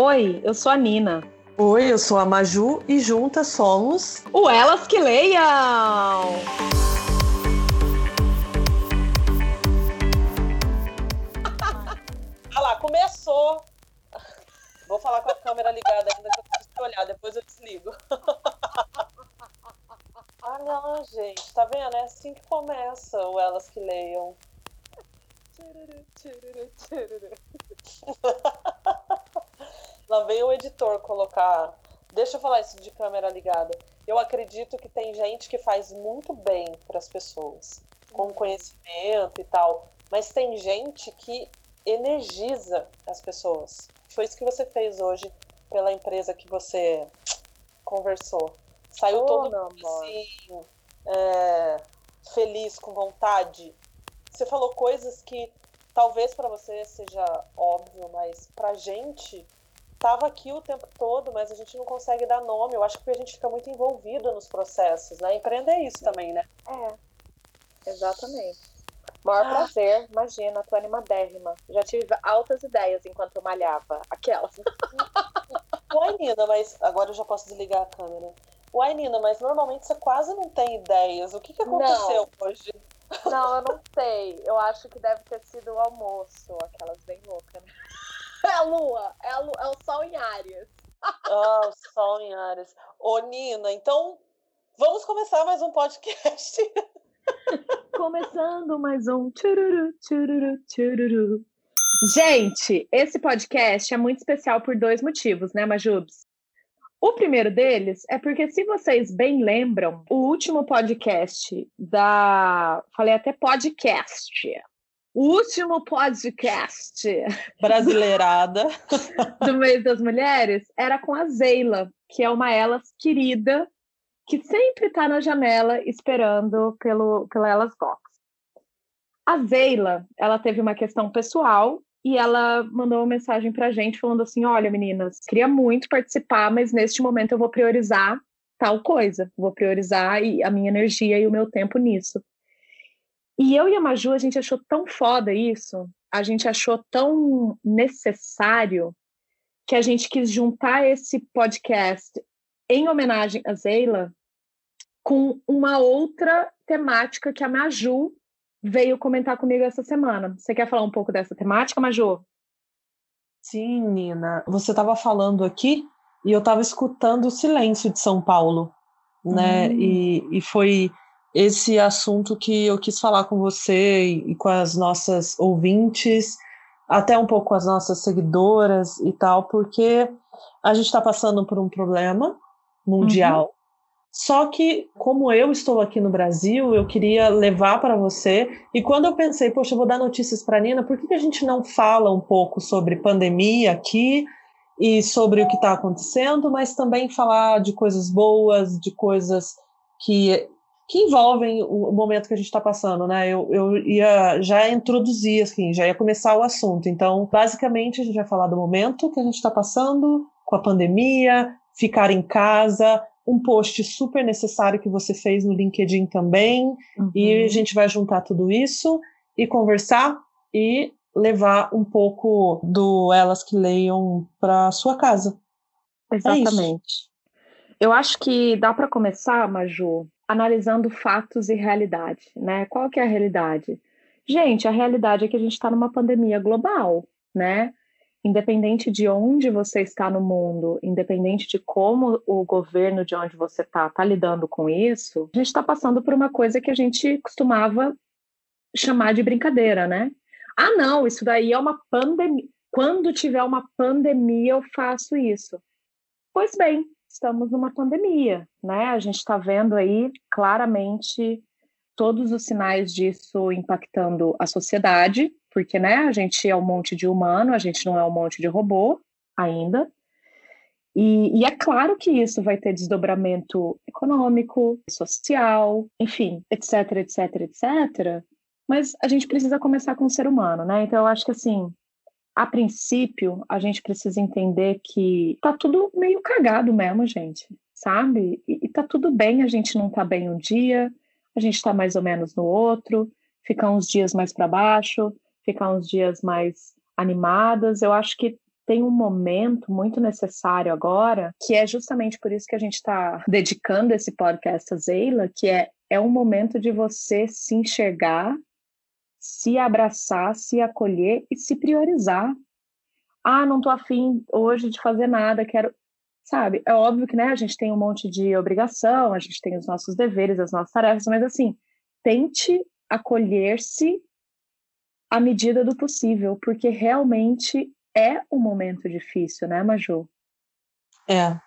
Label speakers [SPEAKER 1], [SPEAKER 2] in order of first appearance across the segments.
[SPEAKER 1] Oi, eu sou a Nina.
[SPEAKER 2] Oi, eu sou a Maju e juntas somos
[SPEAKER 1] o Elas que Leiam!
[SPEAKER 3] Olha lá, começou! Vou falar com a câmera ligada ainda que eu preciso olhar, depois eu desligo. ah, não, gente, tá vendo? É assim que começa o Elas que Leiam. Lá vem o editor colocar. Deixa eu falar isso de câmera ligada. Eu acredito que tem gente que faz muito bem para as pessoas, com conhecimento e tal, mas tem gente que energiza as pessoas. Foi isso que você fez hoje pela empresa que você conversou. Saiu oh, todo mundo assim, é, feliz, com vontade. Você falou coisas que talvez para você seja óbvio, mas para gente estava aqui o tempo todo, mas a gente não consegue dar nome. Eu acho que a gente fica muito envolvido nos processos, né? Empreender é isso também, né?
[SPEAKER 4] É, exatamente. Maior ah. prazer, imagina, tô animadérrima. Já tive altas ideias enquanto eu malhava. Aquelas.
[SPEAKER 3] Uai, Nina, mas agora eu já posso desligar a câmera. Uai, Nina, mas normalmente você quase não tem ideias. O que, que aconteceu não. hoje?
[SPEAKER 4] Não, eu não sei. Eu acho que deve ter sido o almoço, aquelas bem loucas. Né? É a lua, é, a lua, é o sol em Áries.
[SPEAKER 3] Ah, o sol em Áries. Ô, Nina, então vamos começar mais um podcast.
[SPEAKER 1] Começando mais um tchururu, tchururu, tchururu. Gente, esse podcast é muito especial por dois motivos, né, Majubs? O primeiro deles é porque, se vocês bem lembram, o último podcast da. Falei até podcast. O último podcast.
[SPEAKER 2] Brasileirada.
[SPEAKER 1] do mês das mulheres era com a Zeila, que é uma elas querida, que sempre está na janela esperando pelo, pela Elas Box. A Zeila, ela teve uma questão pessoal e ela mandou uma mensagem para a gente falando assim: olha, meninas, queria muito participar, mas neste momento eu vou priorizar tal coisa, vou priorizar a minha energia e o meu tempo nisso. E eu e a Maju, a gente achou tão foda isso, a gente achou tão necessário que a gente quis juntar esse podcast em homenagem a Zeila com uma outra temática que a Maju veio comentar comigo essa semana. Você quer falar um pouco dessa temática, Majô?
[SPEAKER 2] Sim, Nina. Você estava falando aqui e eu estava escutando o silêncio de São Paulo, né? Hum. E, e foi esse assunto que eu quis falar com você e, com as nossas ouvintes, até um pouco com as nossas seguidoras e tal, porque a gente está passando por um problema mundial. Uhum. Só que, como eu estou aqui no Brasil, eu queria levar para você. E quando eu pensei, poxa, eu vou dar notícias para a Nina, por que, que a gente não fala um pouco sobre pandemia aqui e sobre o que está acontecendo, mas também falar de coisas boas, de coisas que, que envolvem o momento que a gente está passando, né? Eu, eu ia já introduzir, assim, já ia começar o assunto. Então, basicamente, a gente vai falar do momento que a gente está passando com a pandemia, ficar em casa, um post super necessário que você fez no LinkedIn também, uhum. e a gente vai juntar tudo isso e conversar e levar um pouco do Elas que Leiam para sua casa.
[SPEAKER 1] É Exatamente. É Eu acho que dá para começar, Maju, analisando fatos e realidade, né? Qual que é a realidade? Gente, a realidade é que a gente está numa pandemia global, né? independente de onde você está no mundo, independente de como o governo de onde você está está lidando com isso, a gente está passando por uma coisa que a gente costumava chamar de brincadeira, né? Ah, não, isso daí é uma pandemia. Quando tiver uma pandemia, eu faço isso. Pois bem, estamos numa pandemia, né? A gente está vendo aí claramente todos os sinais disso impactando a sociedade, porque né, a gente é um monte de humano, a gente não é um monte de robô ainda. E, e, é claro que isso vai ter desdobramento econômico, social, enfim, etc, etc, etc. Mas a gente precisa começar com o ser humano, né? Então eu acho que assim, a princípio, a gente precisa entender que tá tudo meio cagado mesmo, gente, sabe? E, e tá tudo bem, a gente não tá bem um dia, a gente tá mais ou menos no outro, ficar uns dias mais para baixo, ficar uns dias mais animadas. Eu acho que tem um momento muito necessário agora, que é justamente por isso que a gente está dedicando esse podcast a Zeila, que é, é um momento de você se enxergar, se abraçar, se acolher e se priorizar. Ah, não tô afim hoje de fazer nada, quero. Sabe, é óbvio que né, a gente tem um monte de obrigação, a gente tem os nossos deveres, as nossas tarefas, mas assim, tente acolher-se à medida do possível, porque realmente é um momento difícil, né, Maju?
[SPEAKER 2] É,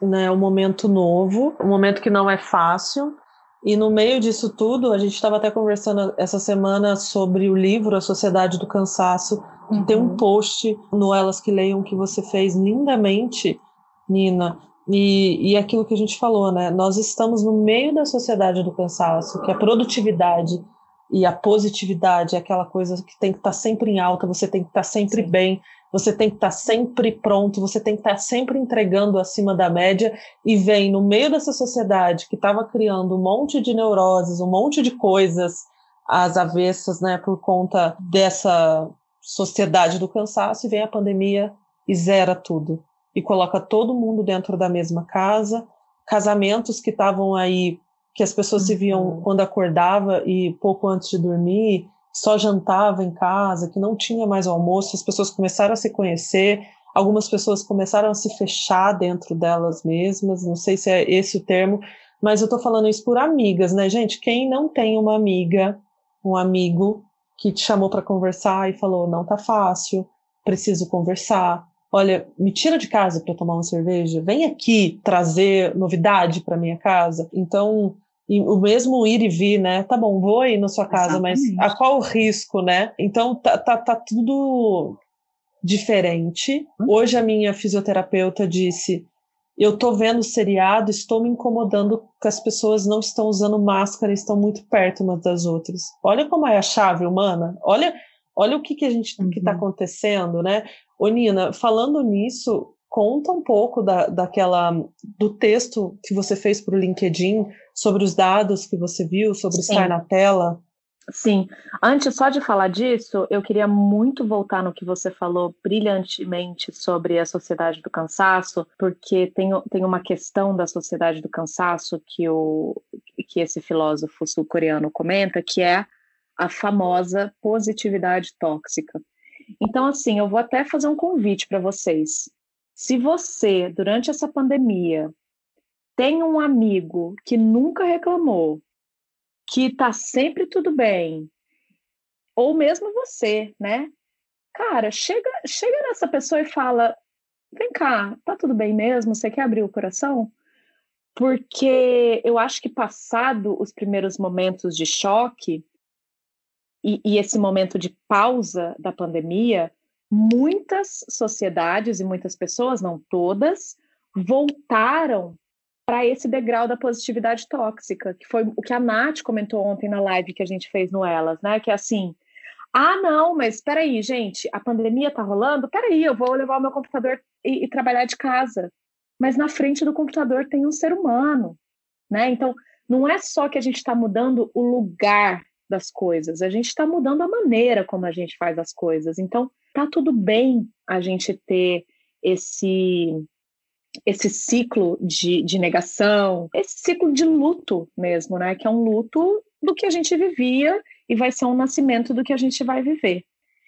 [SPEAKER 2] né, é um momento novo, um momento que não é fácil. E no meio disso tudo, a gente estava até conversando essa semana sobre o livro A Sociedade do Cansaço. Uhum. Tem um post no Elas que Leiam que você fez lindamente, Nina. E, e aquilo que a gente falou, né? Nós estamos no meio da sociedade do cansaço, que a produtividade e a positividade é aquela coisa que tem que estar tá sempre em alta, você tem que estar tá sempre Sim. bem, você tem que estar tá sempre pronto, você tem que estar sempre entregando acima da média, e vem no meio dessa sociedade que estava criando um monte de neuroses, um monte de coisas às avessas, né, por conta dessa sociedade do cansaço, e vem a pandemia e zera tudo. E coloca todo mundo dentro da mesma casa, casamentos que estavam aí que as pessoas se viam uhum. quando acordava e pouco antes de dormir, só jantava em casa, que não tinha mais almoço, as pessoas começaram a se conhecer, algumas pessoas começaram a se fechar dentro delas mesmas, não sei se é esse o termo, mas eu tô falando isso por amigas, né, gente? Quem não tem uma amiga, um amigo que te chamou para conversar e falou: "Não tá fácil, preciso conversar". Olha, me tira de casa para tomar uma cerveja, vem aqui trazer novidade para minha casa. Então, e o mesmo ir e vir, né? Tá bom, vou ir na sua casa, Exatamente. mas a qual o risco, né? Então tá, tá, tá tudo diferente. Hum? Hoje a minha fisioterapeuta disse: eu tô vendo o seriado, estou me incomodando que as pessoas não estão usando máscara, estão muito perto umas das outras. Olha como é a chave humana. Olha, olha o que, que a gente uhum. que tá uhum. acontecendo, né? Ô, Nina, falando nisso, conta um pouco da, daquela do texto que você fez para o LinkedIn sobre os dados que você viu, sobre Sim. estar na tela.
[SPEAKER 1] Sim. Antes só de falar disso, eu queria muito voltar no que você falou brilhantemente sobre a sociedade do cansaço, porque tem, tem uma questão da sociedade do cansaço que, o, que esse filósofo sul-coreano comenta, que é a famosa positividade tóxica. Então, assim, eu vou até fazer um convite para vocês. Se você, durante essa pandemia, tem um amigo que nunca reclamou, que tá sempre tudo bem, ou mesmo você, né? Cara, chega, chega nessa pessoa e fala: vem cá, tá tudo bem mesmo? Você quer abrir o coração? Porque eu acho que passado os primeiros momentos de choque e, e esse momento de pausa da pandemia, muitas sociedades e muitas pessoas, não todas, voltaram para esse degrau da positividade tóxica, que foi o que a Nath comentou ontem na live que a gente fez no Elas, né? Que é assim, ah, não, mas espera aí, gente, a pandemia tá rolando? Peraí, eu vou levar o meu computador e, e trabalhar de casa. Mas na frente do computador tem um ser humano, né? Então, não é só que a gente está mudando o lugar das coisas, a gente está mudando a maneira como a gente faz as coisas. Então, tá tudo bem a gente ter esse esse ciclo de, de negação, esse ciclo de luto mesmo, né? Que é um luto do que a gente vivia e vai ser um nascimento do que a gente vai viver.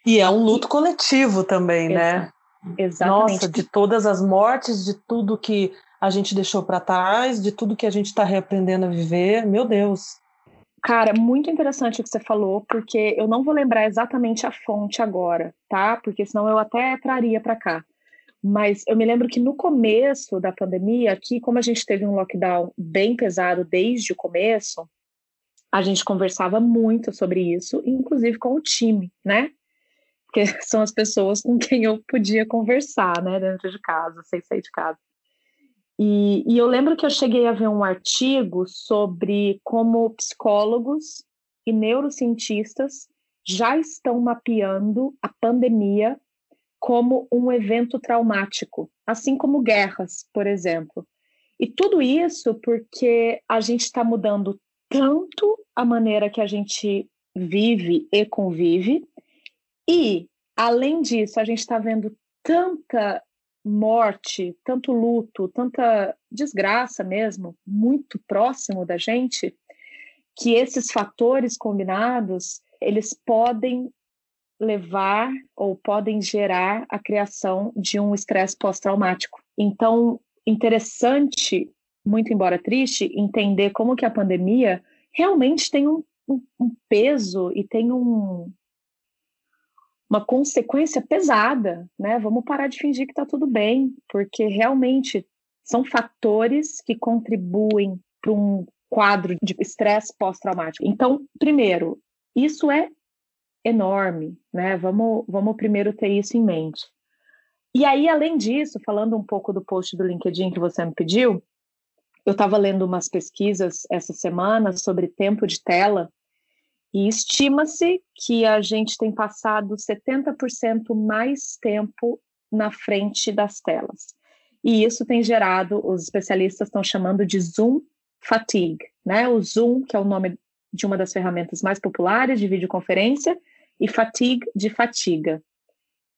[SPEAKER 2] E é um luto coletivo também, né?
[SPEAKER 1] Exatamente.
[SPEAKER 2] Nossa, de todas as mortes, de tudo que a gente deixou para trás, de tudo que a gente está reaprendendo a viver. Meu Deus.
[SPEAKER 1] Cara, muito interessante o que você falou, porque eu não vou lembrar exatamente a fonte agora, tá? Porque senão eu até traria para cá. Mas eu me lembro que no começo da pandemia, aqui, como a gente teve um lockdown bem pesado desde o começo, a gente conversava muito sobre isso, inclusive com o time, né? Porque são as pessoas com quem eu podia conversar, né, dentro de casa, sem sair de casa. E, e, eu lembro que eu cheguei a ver um artigo sobre como psicólogos e neurocientistas já estão mapeando a pandemia como um evento traumático, assim como guerras, por exemplo. E tudo isso porque a gente está mudando tanto a maneira que a gente vive e convive, e, além disso, a gente está vendo tanta morte, tanto luto, tanta desgraça mesmo, muito próximo da gente, que esses fatores combinados, eles podem levar ou podem gerar a criação de um estresse pós-traumático. Então, interessante, muito embora triste, entender como que a pandemia realmente tem um, um, um peso e tem um, uma consequência pesada, né? Vamos parar de fingir que está tudo bem, porque realmente são fatores que contribuem para um quadro de estresse pós-traumático. Então, primeiro, isso é enorme, né? Vamos, vamos primeiro ter isso em mente. E aí, além disso, falando um pouco do post do LinkedIn que você me pediu, eu estava lendo umas pesquisas essa semana sobre tempo de tela e estima-se que a gente tem passado 70% mais tempo na frente das telas. E isso tem gerado, os especialistas estão chamando de Zoom fatigue, né? O Zoom, que é o nome de uma das ferramentas mais populares de videoconferência, e fatigue de fatiga.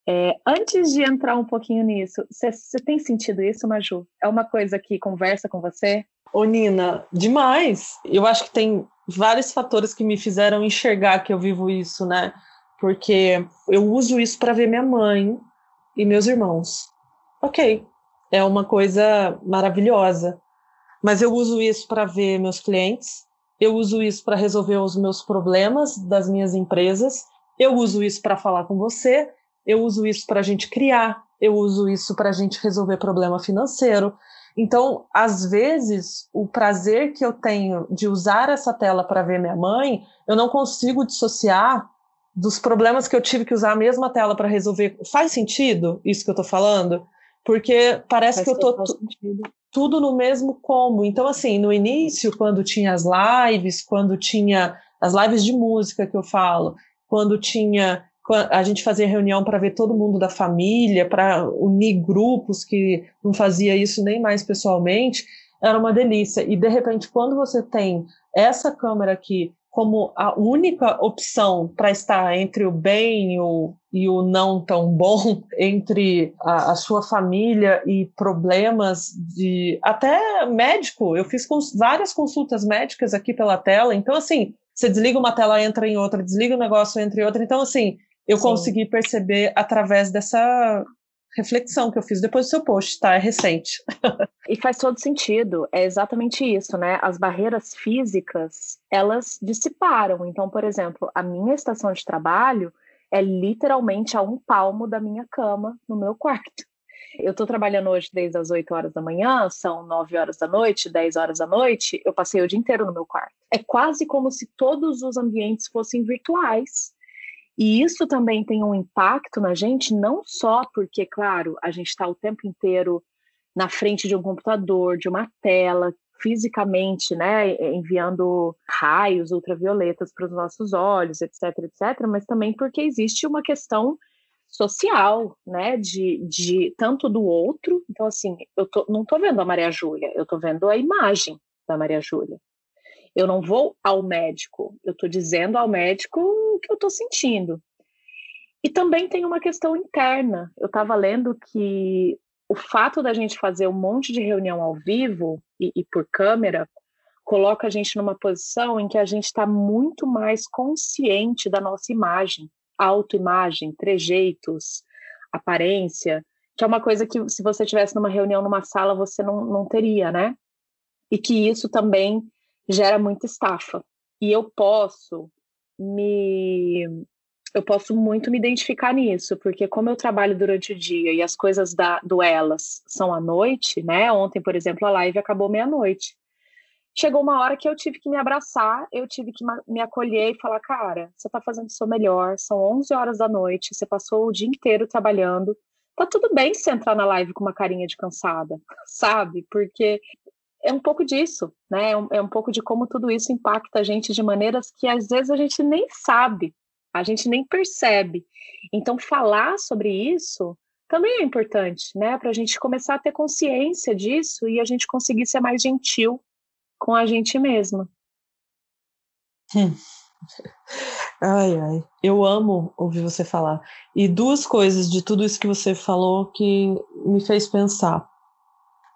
[SPEAKER 1] É, antes de entrar um pouquinho nisso, você tem sentido isso, Maju? É uma coisa que conversa com você?
[SPEAKER 2] Ô, Nina, demais. Eu acho que tem vários fatores que me fizeram enxergar que eu vivo isso, né? Porque eu uso isso para ver minha mãe e meus irmãos. Ok, é uma coisa maravilhosa. Mas eu uso isso para ver meus clientes, eu uso isso para resolver os meus problemas das minhas empresas, eu uso isso para falar com você, eu uso isso para a gente criar, eu uso isso para a gente resolver problema financeiro. Então, às vezes, o prazer que eu tenho de usar essa tela para ver minha mãe, eu não consigo dissociar dos problemas que eu tive que usar a mesma tela para resolver. Faz sentido isso que eu estou falando? Porque parece Faz que eu estou tudo no mesmo combo. Então, assim, no início, quando tinha as lives, quando tinha as lives de música que eu falo, quando tinha a gente fazia reunião para ver todo mundo da família, para unir grupos que não fazia isso nem mais pessoalmente, era uma delícia. E de repente, quando você tem essa câmera aqui como a única opção para estar entre o bem e o, e o não tão bom, entre a, a, sua família e problemas de até médico. Eu fiz cons várias consultas médicas aqui pela tela, então assim, você desliga uma tela, entra em outra, desliga o um negócio, entra em outra. Então, assim, eu Sim. consegui perceber através dessa reflexão que eu fiz depois do seu post, tá? É recente.
[SPEAKER 1] e faz todo sentido. É exatamente isso, né? As barreiras físicas, elas dissiparam. Então, por exemplo, a minha estação de trabalho é literalmente a um palmo da minha cama no meu quarto. Eu estou trabalhando hoje desde as 8 horas da manhã, são 9 horas da noite, 10 horas da noite, eu passei o dia inteiro no meu quarto. É quase como se todos os ambientes fossem virtuais. E isso também tem um impacto na gente, não só porque, claro, a gente está o tempo inteiro na frente de um computador, de uma tela, fisicamente, né, enviando raios ultravioletas para os nossos olhos, etc, etc, mas também porque existe uma questão social, né, de, de tanto do outro. Então, assim, eu tô, não estou vendo a Maria Júlia, eu estou vendo a imagem da Maria Júlia. Eu não vou ao médico, eu estou dizendo ao médico o que eu estou sentindo. E também tem uma questão interna. Eu estava lendo que o fato da gente fazer um monte de reunião ao vivo e, e por câmera coloca a gente numa posição em que a gente está muito mais consciente da nossa imagem autoimagem, trejeitos, aparência, que é uma coisa que se você tivesse numa reunião numa sala você não, não teria, né? E que isso também gera muita estafa. E eu posso me eu posso muito me identificar nisso, porque como eu trabalho durante o dia e as coisas da, do elas são à noite, né? Ontem, por exemplo, a live acabou meia-noite chegou uma hora que eu tive que me abraçar, eu tive que me acolher e falar, cara, você tá fazendo o seu melhor, são 11 horas da noite, você passou o dia inteiro trabalhando, tá tudo bem se entrar na live com uma carinha de cansada, sabe? Porque é um pouco disso, né? É um, é um pouco de como tudo isso impacta a gente de maneiras que às vezes a gente nem sabe, a gente nem percebe. Então, falar sobre isso também é importante, né? Para a gente começar a ter consciência disso e a gente conseguir ser mais gentil com a gente mesma.
[SPEAKER 2] Hum. Ai, ai. Eu amo ouvir você falar. E duas coisas de tudo isso que você falou que me fez pensar.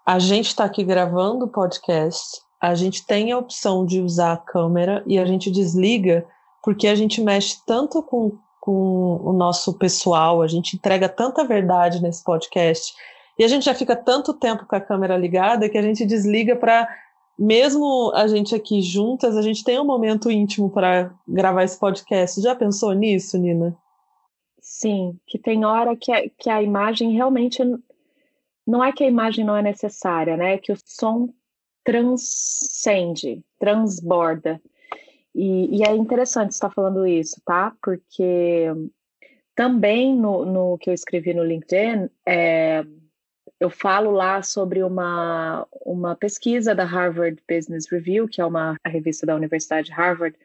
[SPEAKER 2] A gente está aqui gravando o podcast, a gente tem a opção de usar a câmera e a gente desliga porque a gente mexe tanto com, com o nosso pessoal, a gente entrega tanta verdade nesse podcast e a gente já fica tanto tempo com a câmera ligada que a gente desliga para mesmo a gente aqui juntas, a gente tem um momento íntimo para gravar esse podcast. Já pensou nisso, Nina?
[SPEAKER 1] Sim, que tem hora que a, que a imagem realmente. Não é que a imagem não é necessária, né? É que o som transcende, transborda. E, e é interessante estar falando isso, tá? Porque também no, no que eu escrevi no LinkedIn, é, eu falo lá sobre uma, uma pesquisa da Harvard Business Review, que é uma revista da Universidade de Harvard,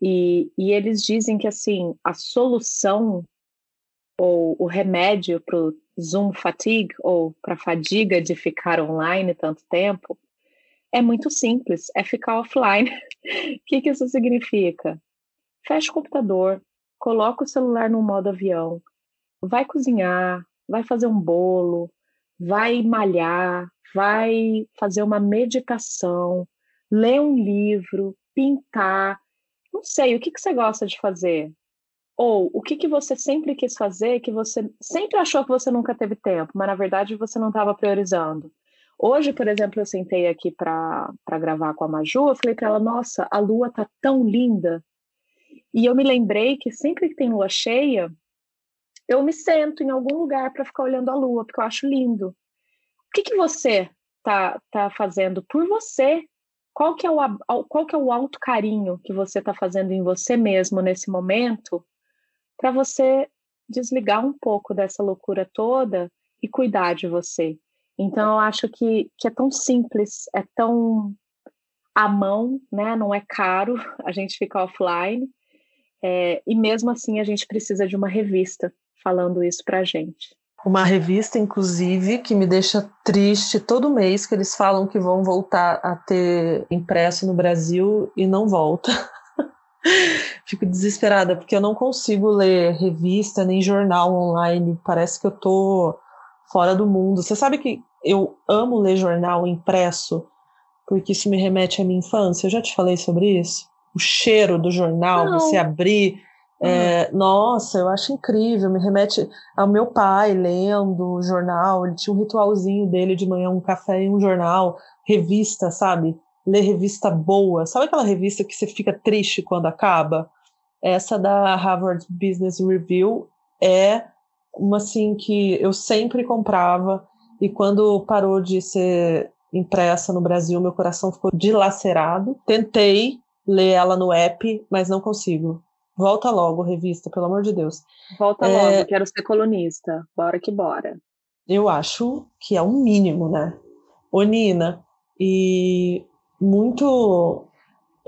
[SPEAKER 1] e, e eles dizem que assim a solução ou o remédio para o Zoom fatigue ou para a fadiga de ficar online tanto tempo é muito simples, é ficar offline. O que, que isso significa? Fecha o computador, coloca o celular no modo avião, vai cozinhar, vai fazer um bolo, vai malhar, vai fazer uma meditação, ler um livro, pintar. Não sei, o que, que você gosta de fazer? Ou o que, que você sempre quis fazer que você sempre achou que você nunca teve tempo, mas na verdade você não estava priorizando? Hoje, por exemplo, eu sentei aqui para gravar com a Maju, eu falei para ela: Nossa, a lua tá tão linda. E eu me lembrei que sempre que tem lua cheia, eu me sento em algum lugar para ficar olhando a lua, porque eu acho lindo. O que, que você tá, tá fazendo por você? Qual que, é o, qual que é o alto carinho que você está fazendo em você mesmo nesse momento para você desligar um pouco dessa loucura toda e cuidar de você? Então, eu acho que, que é tão simples, é tão à mão, né? não é caro a gente ficar offline, é, e mesmo assim a gente precisa de uma revista falando isso para a gente.
[SPEAKER 2] Uma revista, inclusive, que me deixa triste todo mês que eles falam que vão voltar a ter impresso no Brasil e não volta. Fico desesperada porque eu não consigo ler revista nem jornal online. Parece que eu tô fora do mundo. Você sabe que eu amo ler jornal impresso porque isso me remete à minha infância. Eu já te falei sobre isso. O cheiro do jornal, não. você abrir é, nossa, eu acho incrível, me remete ao meu pai lendo jornal, ele tinha um ritualzinho dele de manhã, um café e um jornal, revista, sabe? Ler revista boa. Sabe aquela revista que você fica triste quando acaba? Essa da Harvard Business Review é uma assim que eu sempre comprava e quando parou de ser impressa no Brasil, meu coração ficou dilacerado. Tentei ler ela no app, mas não consigo. Volta logo, revista, pelo amor de Deus.
[SPEAKER 1] Volta é... logo, quero ser colunista. Bora que bora.
[SPEAKER 2] Eu acho que é um mínimo, né? Ô, Nina, e muito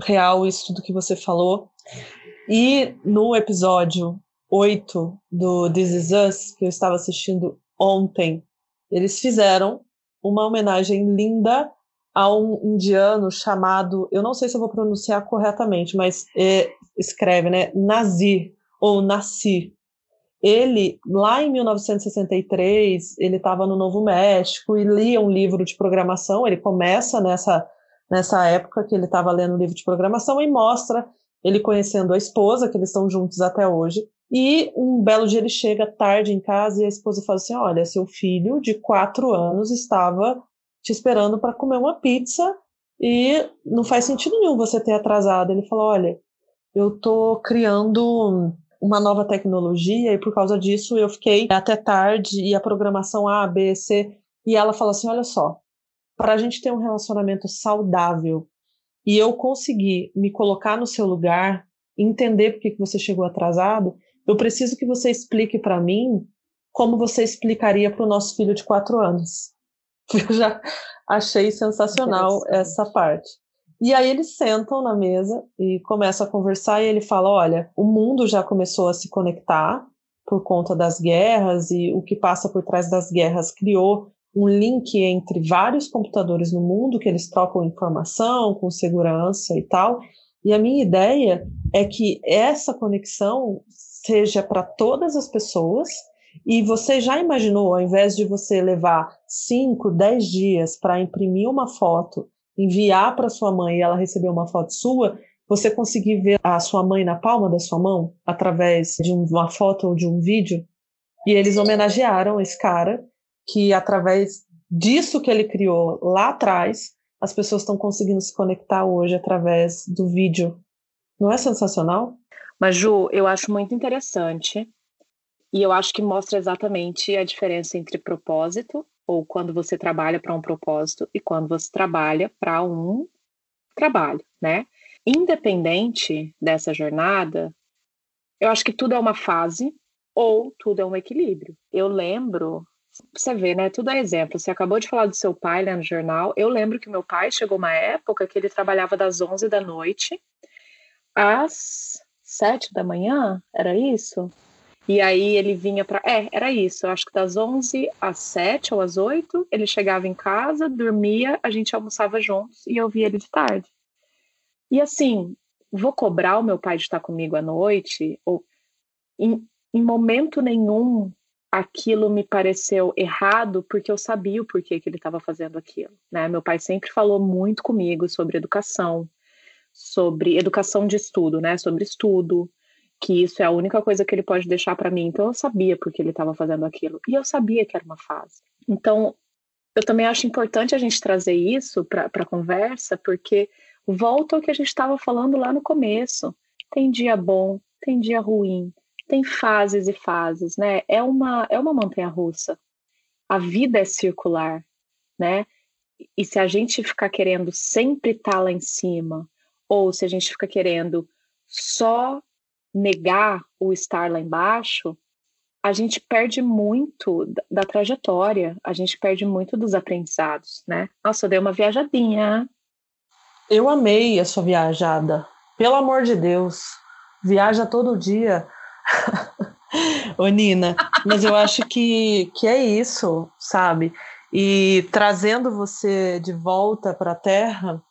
[SPEAKER 2] real isso tudo que você falou. E no episódio 8 do This Is Us, que eu estava assistindo ontem, eles fizeram uma homenagem linda a um indiano chamado, eu não sei se eu vou pronunciar corretamente, mas é, escreve, né, Nazir ou Nasir. Ele, lá em 1963, ele estava no Novo México e lia um livro de programação. Ele começa nessa, nessa época que ele estava lendo um livro de programação e mostra ele conhecendo a esposa, que eles estão juntos até hoje. E um belo dia ele chega tarde em casa e a esposa fala assim: Olha, seu filho de quatro anos estava te esperando para comer uma pizza e não faz sentido nenhum você ter atrasado. Ele falou: olha, eu estou criando uma nova tecnologia e por causa disso eu fiquei até tarde e a programação A, B, C. E ela fala assim: olha só, para a gente ter um relacionamento saudável e eu conseguir me colocar no seu lugar, entender por que você chegou atrasado, eu preciso que você explique para mim como você explicaria para o nosso filho de quatro anos. Eu já achei sensacional essa parte. E aí eles sentam na mesa e começam a conversar e ele fala: olha, o mundo já começou a se conectar por conta das guerras e o que passa por trás das guerras criou um link entre vários computadores no mundo que eles trocam informação com segurança e tal. E a minha ideia é que essa conexão seja para todas as pessoas. E você já imaginou, ao invés de você levar 5, 10 dias para imprimir uma foto, enviar para sua mãe e ela receber uma foto sua, você conseguir ver a sua mãe na palma da sua mão através de uma foto ou de um vídeo? E eles homenagearam esse cara que, através disso que ele criou lá atrás, as pessoas estão conseguindo se conectar hoje através do vídeo. Não é sensacional?
[SPEAKER 1] Mas, Ju, eu acho muito interessante e eu acho que mostra exatamente a diferença entre propósito, ou quando você trabalha para um propósito, e quando você trabalha para um trabalho, né? Independente dessa jornada, eu acho que tudo é uma fase ou tudo é um equilíbrio. Eu lembro, você vê, né? Tudo é exemplo. Você acabou de falar do seu pai lá no jornal. Eu lembro que meu pai chegou uma época que ele trabalhava das 11 da noite às 7 da manhã, era isso? E aí ele vinha para. É, era isso. Eu acho que das 11 às 7 ou às 8, ele chegava em casa, dormia, a gente almoçava juntos e eu via ele de tarde. E assim, vou cobrar o meu pai de estar comigo à noite? Ou em, em momento nenhum aquilo me pareceu errado porque eu sabia o porquê que ele estava fazendo aquilo. Né? Meu pai sempre falou muito comigo sobre educação, sobre educação de estudo, né? Sobre estudo, que isso é a única coisa que ele pode deixar para mim. Então eu sabia porque ele estava fazendo aquilo e eu sabia que era uma fase. Então eu também acho importante a gente trazer isso para a conversa, porque volta ao que a gente estava falando lá no começo. Tem dia bom, tem dia ruim, tem fases e fases, né? É uma é uma montanha russa. A vida é circular, né? E se a gente ficar querendo sempre estar tá lá em cima, ou se a gente fica querendo só negar o estar lá embaixo, a gente perde muito da, trajetória, a gente perde muito dos aprendizados, né? Nossa, eu dei uma viajadinha.
[SPEAKER 2] Eu amei a sua viajada. Pelo amor de Deus, viaja todo dia. Ô, Nina, mas eu acho que, que é isso, sabe? E trazendo você de volta para a Terra,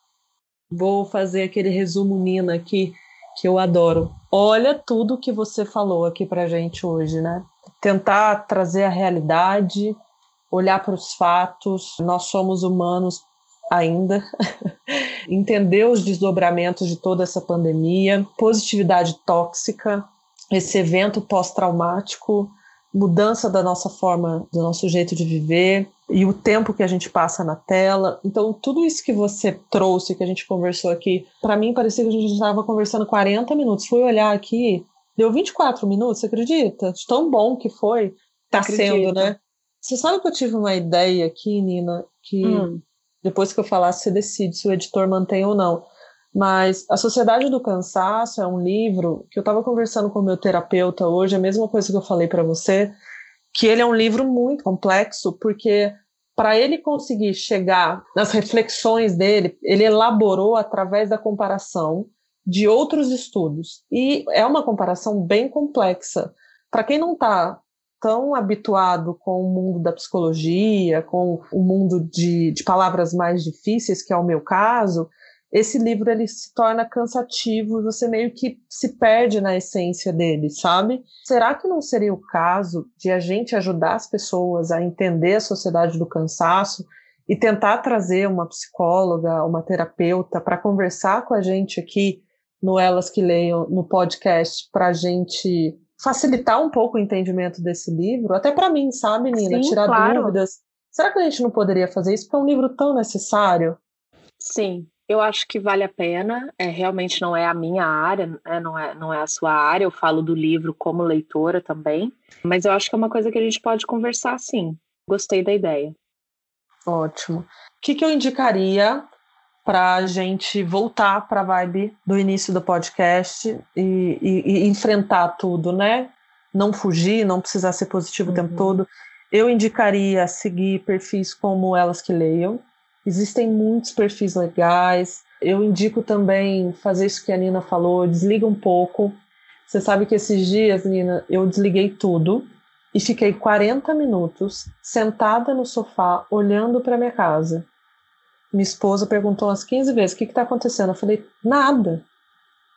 [SPEAKER 2] vou fazer aquele resumo, Nina, aqui que eu adoro. Olha tudo que você falou aqui para gente hoje, né? Tentar trazer a realidade, olhar para os fatos. Nós somos humanos ainda, entender os desdobramentos de toda essa pandemia, positividade tóxica, esse evento pós-traumático, mudança da nossa forma, do nosso jeito de viver e o tempo que a gente passa na tela. Então, tudo isso que você trouxe, que a gente conversou aqui, para mim parecia que a gente estava conversando 40 minutos. Fui olhar aqui, deu 24 minutos, você acredita? De tão bom que foi, tá sendo, né? Você sabe que eu tive uma ideia aqui, Nina, que hum. depois que eu falasse, você decide se o editor mantém ou não. Mas A Sociedade do Cansaço é um livro que eu estava conversando com o meu terapeuta hoje, a mesma coisa que eu falei para você, que ele é um livro muito complexo, porque para ele conseguir chegar nas reflexões dele, ele elaborou através da comparação de outros estudos. E é uma comparação bem complexa. Para quem não está tão habituado com o mundo da psicologia, com o mundo de, de palavras mais difíceis, que é o meu caso, esse livro ele se torna cansativo e você meio que se perde na essência dele, sabe? Será que não seria o caso de a gente ajudar as pessoas a entender a sociedade do cansaço e tentar trazer uma psicóloga, uma terapeuta para conversar com a gente aqui no Elas que Leiam, no podcast, para a gente facilitar um pouco o entendimento desse livro, até para mim, sabe, Nina? Sim, Tirar claro. dúvidas. Será que a gente não poderia fazer isso? Porque é um livro tão necessário.
[SPEAKER 1] Sim, eu acho que vale a pena. É, realmente não é a minha área, né? não, é, não é a sua área. Eu falo do livro como leitora também. Mas eu acho que é uma coisa que a gente pode conversar sim. Gostei da ideia.
[SPEAKER 2] Ótimo. O que, que eu indicaria para a gente voltar para a vibe do início do podcast e, e, e, enfrentar tudo, né? Não fugir, não precisar ser positivo uhum. o tempo uhum. todo. Eu indicaria seguir perfis como Elas Que Leiam, Existem muitos perfis legais. Eu indico também fazer isso que a Nina falou, desliga um pouco. Você sabe que esses dias, Nina, eu desliguei tudo e fiquei 40 minutos sentada no sofá olhando para minha casa. Minha esposa perguntou umas 15 vezes: o que está acontecendo? Eu falei: nada.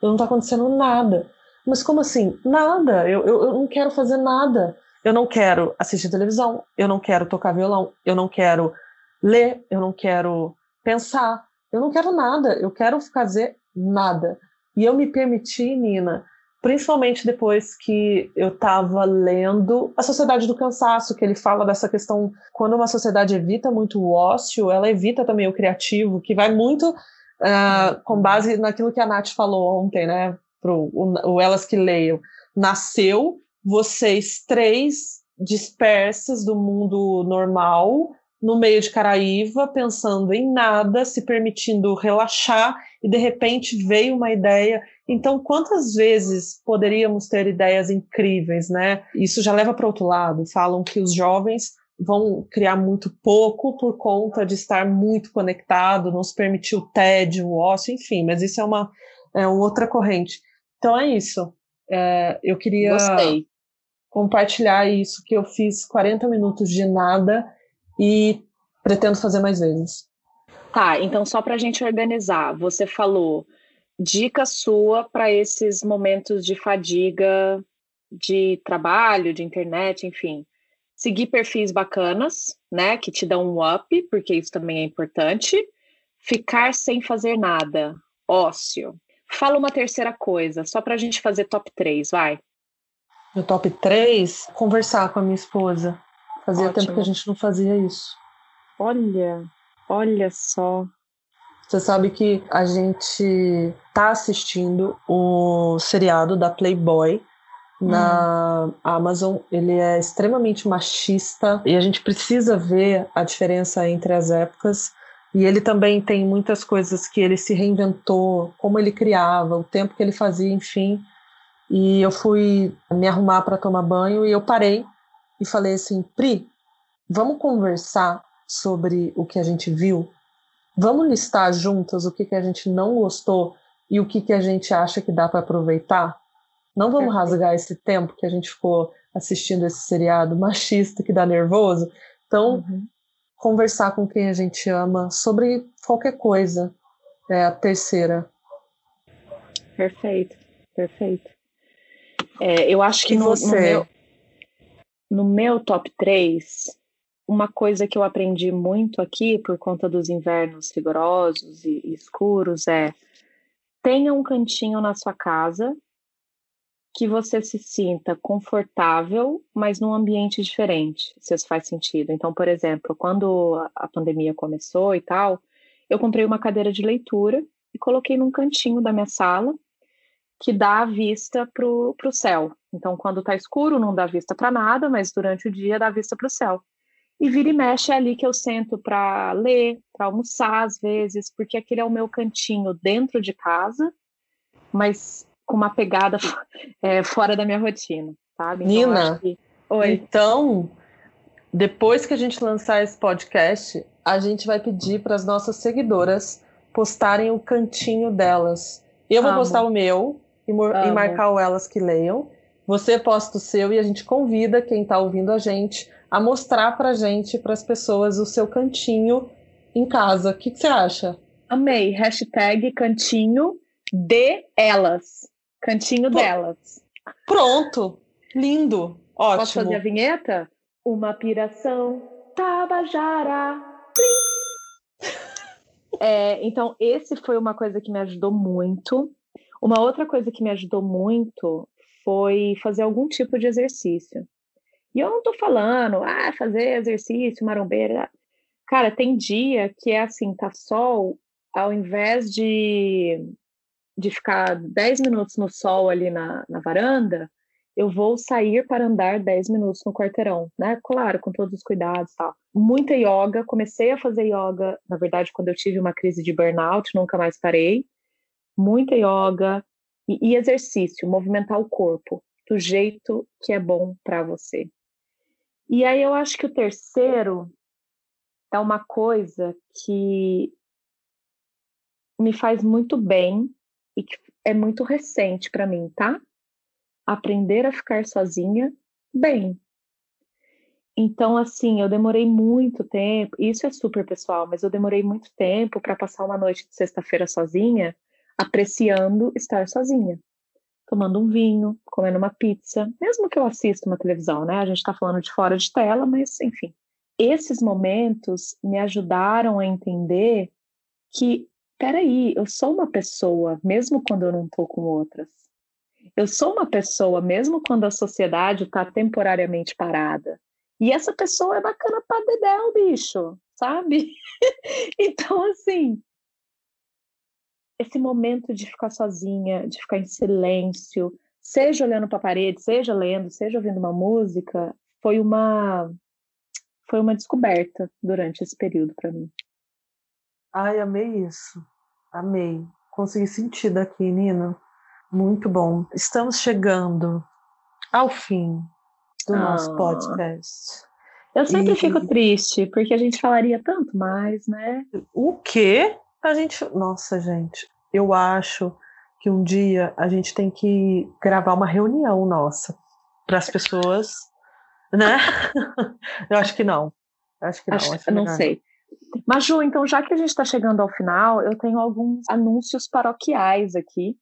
[SPEAKER 2] não está acontecendo nada. Mas como assim? Nada. Eu, eu, eu não quero fazer nada. Eu não quero assistir televisão, eu não quero tocar violão, eu não quero ler, eu não quero pensar, eu não quero nada, eu quero fazer nada. E eu me permiti, Nina, principalmente depois que eu estava lendo A Sociedade do Cansaço, que ele fala dessa questão, quando uma sociedade evita muito o ócio, ela evita também o criativo, que vai muito uh, com base naquilo que a Nath falou ontem, né, pro o, o Elas que Leiam. Nasceu vocês três dispersas do mundo normal, no meio de Caraíva, pensando em nada, se permitindo relaxar, e de repente veio uma ideia. Então, quantas vezes poderíamos ter ideias incríveis, né? Isso já leva para outro lado. Falam que os jovens vão criar muito pouco por conta de estar muito conectado, não se permitir o tédio, o ócio, enfim, mas isso é uma, é uma outra corrente. Então é isso. É, eu queria
[SPEAKER 1] Gostei.
[SPEAKER 2] compartilhar isso, que eu fiz 40 minutos de nada e pretendo fazer mais vezes.
[SPEAKER 1] Tá, então só para a gente organizar, você falou dica sua para esses momentos de fadiga de trabalho, de internet, enfim. Seguir perfis bacanas, né, que te dão um up, porque isso também é importante. Ficar sem fazer nada, ócio. Fala uma terceira coisa, só para a gente fazer top 3, vai.
[SPEAKER 2] No top 3, conversar com a minha esposa. Fazia Ótimo. tempo que a gente não fazia isso.
[SPEAKER 1] Olha, olha só.
[SPEAKER 2] Você sabe que a gente tá assistindo o seriado da Playboy na hum. Amazon. Ele é extremamente machista e a gente precisa ver a diferença entre as épocas. E ele também tem muitas coisas que ele se reinventou, como ele criava, o tempo que ele fazia, enfim. E eu fui me arrumar para tomar banho e eu parei e falei assim: Pri, vamos conversar sobre o que a gente viu? Vamos listar juntas o que, que a gente não gostou e o que, que a gente acha que dá para aproveitar? Não vamos rasgar esse tempo que a gente ficou assistindo esse seriado machista que dá nervoso? Então, uhum conversar com quem a gente ama sobre qualquer coisa. É a terceira.
[SPEAKER 1] Perfeito, perfeito. É, eu acho que no, você? No meu, no meu top 3, uma coisa que eu aprendi muito aqui por conta dos invernos rigorosos e, escuros é tenha um cantinho na sua casa que você se sinta confortável, mas num ambiente diferente, se isso faz sentido. Então, por exemplo, quando a pandemia começou e tal, eu comprei uma cadeira de leitura e coloquei num cantinho da minha sala que dá vista para o céu. Então, quando está escuro, não dá vista para nada, mas durante o dia dá vista para o céu. E vira e mexe é ali que eu sento para ler, para almoçar às vezes, porque aquele é o meu cantinho dentro de casa, mas com uma pegada é, fora da minha rotina, sabe?
[SPEAKER 2] Então, Nina, que... então, depois que a gente lançar esse podcast, a gente vai pedir para as nossas seguidoras postarem o cantinho delas. Eu vou Amo. postar o meu e, e marcar o elas que leiam. Você posta o seu e a gente convida quem está ouvindo a gente a mostrar para a gente, para as pessoas, o seu cantinho em casa. O que, que você acha?
[SPEAKER 1] Amei. Hashtag cantinho de elas. Cantinho Pô, delas.
[SPEAKER 2] Pronto. Lindo. Ótimo.
[SPEAKER 1] Posso fazer a vinheta? Uma piração, Tabajara. É, então, esse foi uma coisa que me ajudou muito. Uma outra coisa que me ajudou muito foi fazer algum tipo de exercício. E eu não tô falando, ah, fazer exercício, marombeira. Cara, tem dia que é assim, tá sol, ao invés de de ficar 10 minutos no sol ali na, na varanda, eu vou sair para andar 10 minutos no quarteirão, né? Claro, com todos os cuidados e tal. Muita yoga, comecei a fazer yoga, na verdade, quando eu tive uma crise de burnout, nunca mais parei. Muita yoga e, e exercício, movimentar o corpo do jeito que é bom para você. E aí eu acho que o terceiro é uma coisa que me faz muito bem e que é muito recente para mim, tá? Aprender a ficar sozinha bem. Então, assim, eu demorei muito tempo, isso é super pessoal, mas eu demorei muito tempo para passar uma noite de sexta-feira sozinha, apreciando estar sozinha, tomando um vinho, comendo uma pizza, mesmo que eu assista uma televisão, né? A gente está falando de fora de tela, mas enfim. Esses momentos me ajudaram a entender que, peraí, eu sou uma pessoa, mesmo quando eu não estou com outras. Eu sou uma pessoa, mesmo quando a sociedade está temporariamente parada. E essa pessoa é bacana pra dedéu, bicho, sabe? então, assim, esse momento de ficar sozinha, de ficar em silêncio, seja olhando para a parede, seja lendo, seja ouvindo uma música, foi uma foi uma descoberta durante esse período para mim.
[SPEAKER 2] Ai, amei isso. Amei. Consegui sentir daqui, Nina. Muito bom. Estamos chegando ao fim do ah. nosso podcast.
[SPEAKER 1] Eu sempre e... fico triste, porque a gente falaria tanto mais, né?
[SPEAKER 2] O quê? A gente. Nossa, gente, eu acho que um dia a gente tem que gravar uma reunião nossa para as pessoas, né? eu acho que não. Acho que não.
[SPEAKER 1] Acho, acho não sei. Mas, Ju, então, já que a gente está chegando ao final, eu tenho alguns anúncios paroquiais aqui.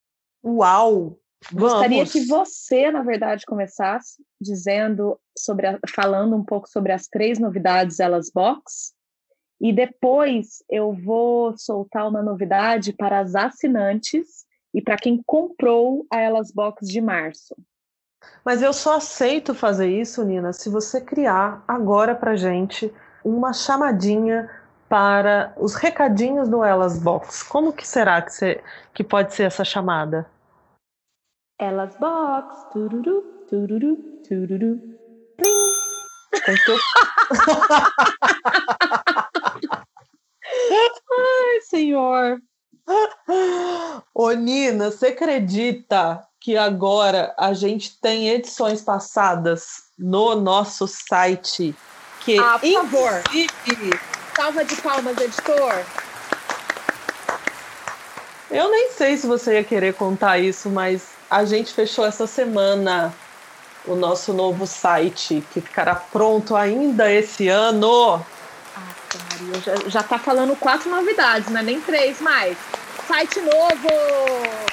[SPEAKER 2] Uau!
[SPEAKER 1] Vamos. Gostaria que você, na verdade, começasse dizendo sobre a, falando um pouco sobre as três novidades Elas Box e depois eu vou soltar uma novidade para as assinantes e para quem comprou a Elas Box de março.
[SPEAKER 2] Mas eu só aceito fazer isso, Nina, se você criar agora para gente uma chamadinha para os recadinhos do Elas Box. Como que será que, você, que pode ser essa chamada?
[SPEAKER 1] Elas Box, tururu, tururu, tururu, plim. Ai, senhor.
[SPEAKER 2] Ô, Nina, você acredita que agora a gente tem edições passadas no nosso site? Que,
[SPEAKER 1] ah, por favor. Salva de palmas, editor.
[SPEAKER 2] Eu nem sei se você ia querer contar isso, mas a gente fechou essa semana o nosso novo site, que ficará pronto ainda esse ano.
[SPEAKER 1] Maria, já, tá falando quatro novidades, não é nem três mais. Site novo!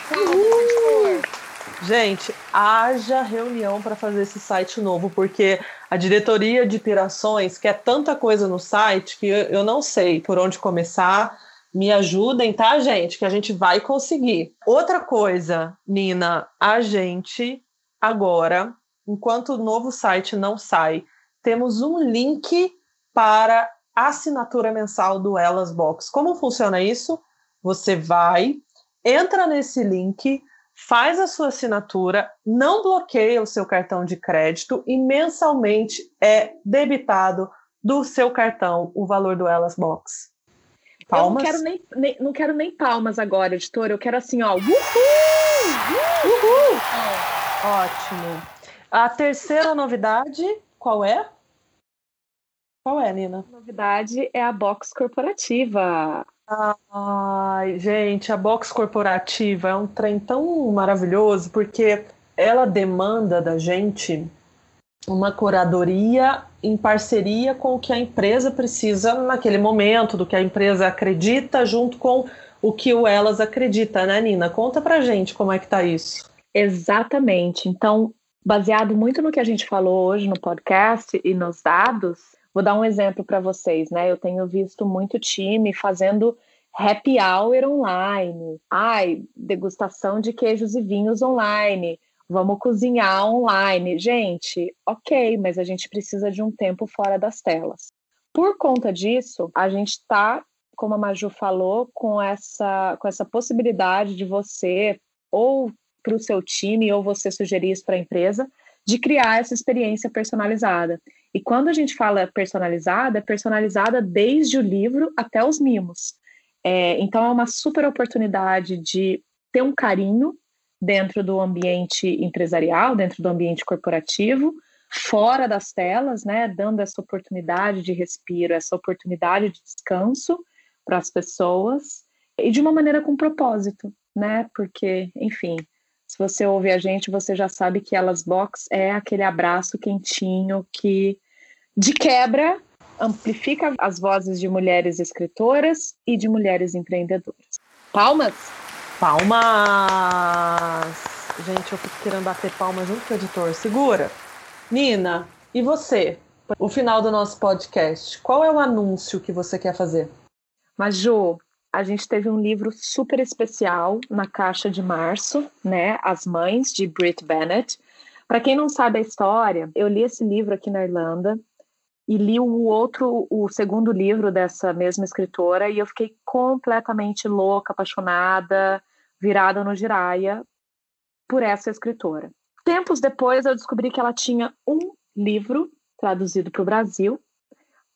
[SPEAKER 1] Calma,
[SPEAKER 2] Gente, haja reunião para fazer esse site novo, porque a diretoria de pirações quer tanta coisa no site que eu, eu não sei por onde começar me ajudem, tá, gente? Que a gente vai conseguir. Outra coisa, Nina, a gente agora, enquanto o novo site não sai, temos um link para assinatura mensal do Elas Box. Como funciona isso? Você vai, entra nesse link, faz a sua assinatura, não bloqueia o seu cartão de crédito e mensalmente é debitado do seu cartão o valor do Elas Box.
[SPEAKER 1] Palmas? Eu não quero nem, nem, não quero nem palmas agora, editora. Eu quero assim, ó. Uhul!
[SPEAKER 2] Uhul! Ótimo. A terceira novidade, qual é? Qual é, Nina?
[SPEAKER 1] A novidade é a box corporativa.
[SPEAKER 2] Ai, gente, a box corporativa é um trem tão maravilhoso porque ela demanda da gente uma curadoria em parceria com o que a empresa precisa naquele momento, do que a empresa acredita, junto com o que o Elas acredita, né, Nina? Conta pra gente como é que tá isso.
[SPEAKER 1] Exatamente. Então, baseado muito no que a gente falou hoje no podcast e nos dados, vou dar um exemplo para vocês, né? Eu tenho visto muito time fazendo happy hour online, ai, degustação de queijos e vinhos online, Vamos cozinhar online. Gente, ok, mas a gente precisa de um tempo fora das telas. Por conta disso, a gente está, como a Maju falou, com essa, com essa possibilidade de você, ou para o seu time, ou você sugerir isso para a empresa, de criar essa experiência personalizada. E quando a gente fala personalizada, é personalizada desde o livro até os mimos. É, então, é uma super oportunidade de ter um carinho dentro do ambiente empresarial, dentro do ambiente corporativo, fora das telas, né, dando essa oportunidade de respiro, essa oportunidade de descanso para as pessoas e de uma maneira com propósito, né? Porque, enfim, se você ouve a gente, você já sabe que Elas Box é aquele abraço quentinho que de quebra amplifica as vozes de mulheres escritoras e de mulheres empreendedoras. Palmas!
[SPEAKER 2] Palmas! Gente, eu fico querendo bater palmas junto com o editor. Segura! Nina, e você? O final do nosso podcast. Qual é o anúncio que você quer fazer?
[SPEAKER 1] Mas, Ju, a gente teve um livro super especial na caixa de março, né? As Mães, de Brit Bennett. Para quem não sabe a história, eu li esse livro aqui na Irlanda e li o outro, o segundo livro dessa mesma escritora, e eu fiquei completamente louca, apaixonada, virada no giraia por essa escritora. Tempos depois, eu descobri que ela tinha um livro traduzido para o Brasil.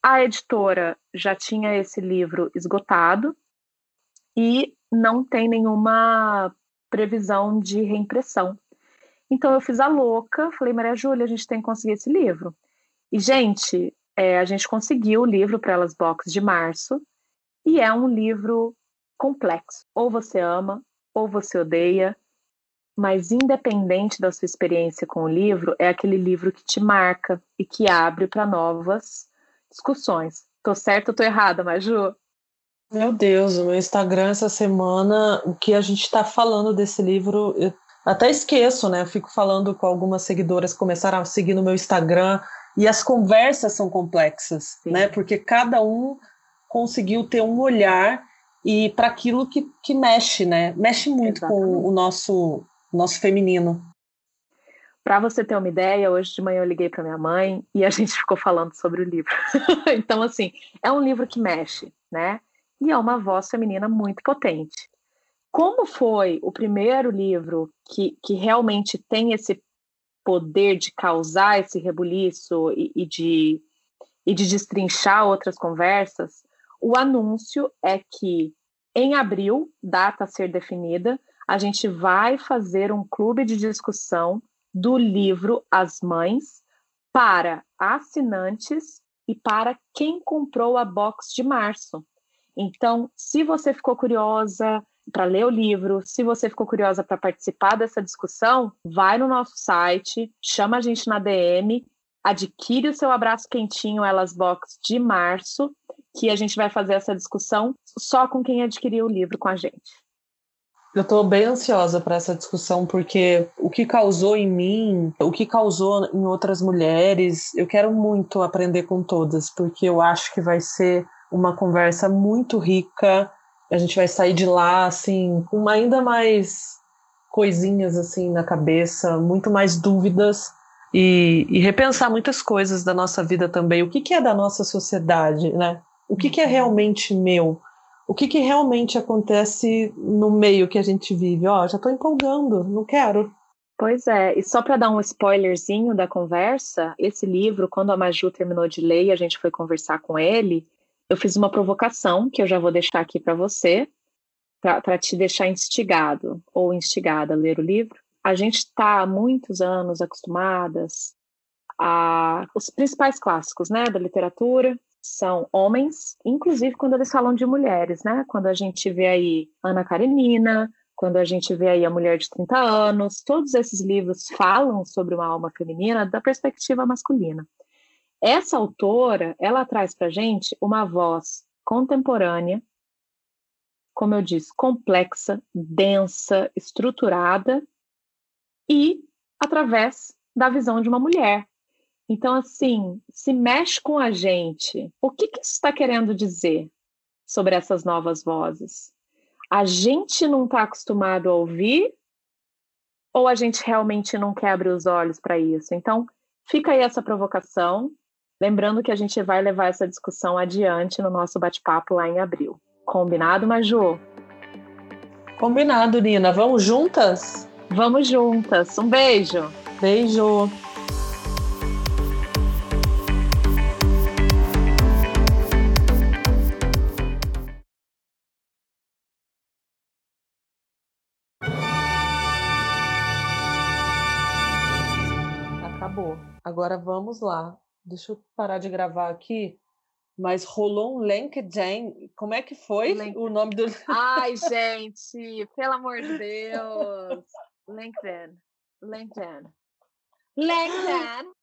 [SPEAKER 1] A editora já tinha esse livro esgotado e não tem nenhuma previsão de reimpressão. Então eu fiz a louca, falei, Maria Júlia, a gente tem que conseguir esse livro. E, gente, é, a gente conseguiu o livro para elas box de março e é um livro complexo. Ou você ama, ou você odeia, mas independente da sua experiência com o livro, é aquele livro que te marca e que abre para novas discussões. Tô certa ou tô errada, Maju?
[SPEAKER 2] Meu Deus, o meu Instagram essa semana, o que a gente está falando desse livro, eu até esqueço, né? Eu fico falando com algumas seguidoras que começaram a seguir no meu Instagram e as conversas são complexas, Sim. né? Porque cada um conseguiu ter um olhar e para aquilo que, que mexe, né? Mexe muito Exatamente. com o nosso nosso feminino.
[SPEAKER 1] Para você ter uma ideia, hoje de manhã eu liguei para minha mãe e a gente ficou falando sobre o livro. então, assim, é um livro que mexe, né? E é uma voz feminina muito potente. Como foi o primeiro livro que, que realmente tem esse poder de causar esse rebuliço e, e, de, e de destrinchar outras conversas, o anúncio é que em abril, data a ser definida, a gente vai fazer um clube de discussão do livro As Mães para assinantes e para quem comprou a box de março. Então, se você ficou curiosa para ler o livro, se você ficou curiosa para participar dessa discussão, vai no nosso site, chama a gente na DM, adquire o seu abraço quentinho Elas Box de março, que a gente vai fazer essa discussão só com quem adquiriu o livro com a gente.
[SPEAKER 2] Eu estou bem ansiosa para essa discussão, porque o que causou em mim, o que causou em outras mulheres, eu quero muito aprender com todas, porque eu acho que vai ser uma conversa muito rica. A gente vai sair de lá, assim, com ainda mais coisinhas, assim, na cabeça, muito mais dúvidas e, e repensar muitas coisas da nossa vida também. O que, que é da nossa sociedade, né? O que, que é realmente meu? o que, que realmente acontece no meio que a gente vive. Ó, oh, já estou empolgando, não quero.
[SPEAKER 1] Pois é, e só para dar um spoilerzinho da conversa, esse livro, quando a Maju terminou de ler e a gente foi conversar com ele, eu fiz uma provocação que eu já vou deixar aqui para você, para te deixar instigado ou instigada a ler o livro. A gente está há muitos anos acostumadas a os principais clássicos, né, da literatura, são homens, inclusive quando eles falam de mulheres, né? Quando a gente vê aí Ana Karenina, quando a gente vê aí a mulher de 30 anos, todos esses livros falam sobre uma alma feminina da perspectiva masculina. Essa autora, ela traz para gente uma voz contemporânea, como eu disse, complexa, densa, estruturada e através da visão de uma mulher, então, assim, se mexe com a gente, o que, que isso está querendo dizer sobre essas novas vozes? A gente não está acostumado a ouvir ou a gente realmente não quer abrir os olhos para isso? Então, fica aí essa provocação. Lembrando que a gente vai levar essa discussão adiante no nosso bate-papo lá em abril. Combinado, Maju?
[SPEAKER 2] Combinado, Nina. Vamos juntas?
[SPEAKER 1] Vamos juntas. Um beijo.
[SPEAKER 2] Beijo. Agora vamos lá. Deixa eu parar de gravar aqui. Mas rolou um LinkedIn. Como é que foi Link... o nome do.
[SPEAKER 1] Ai, gente, pelo amor de Deus. LinkedIn. LinkedIn. LinkedIn.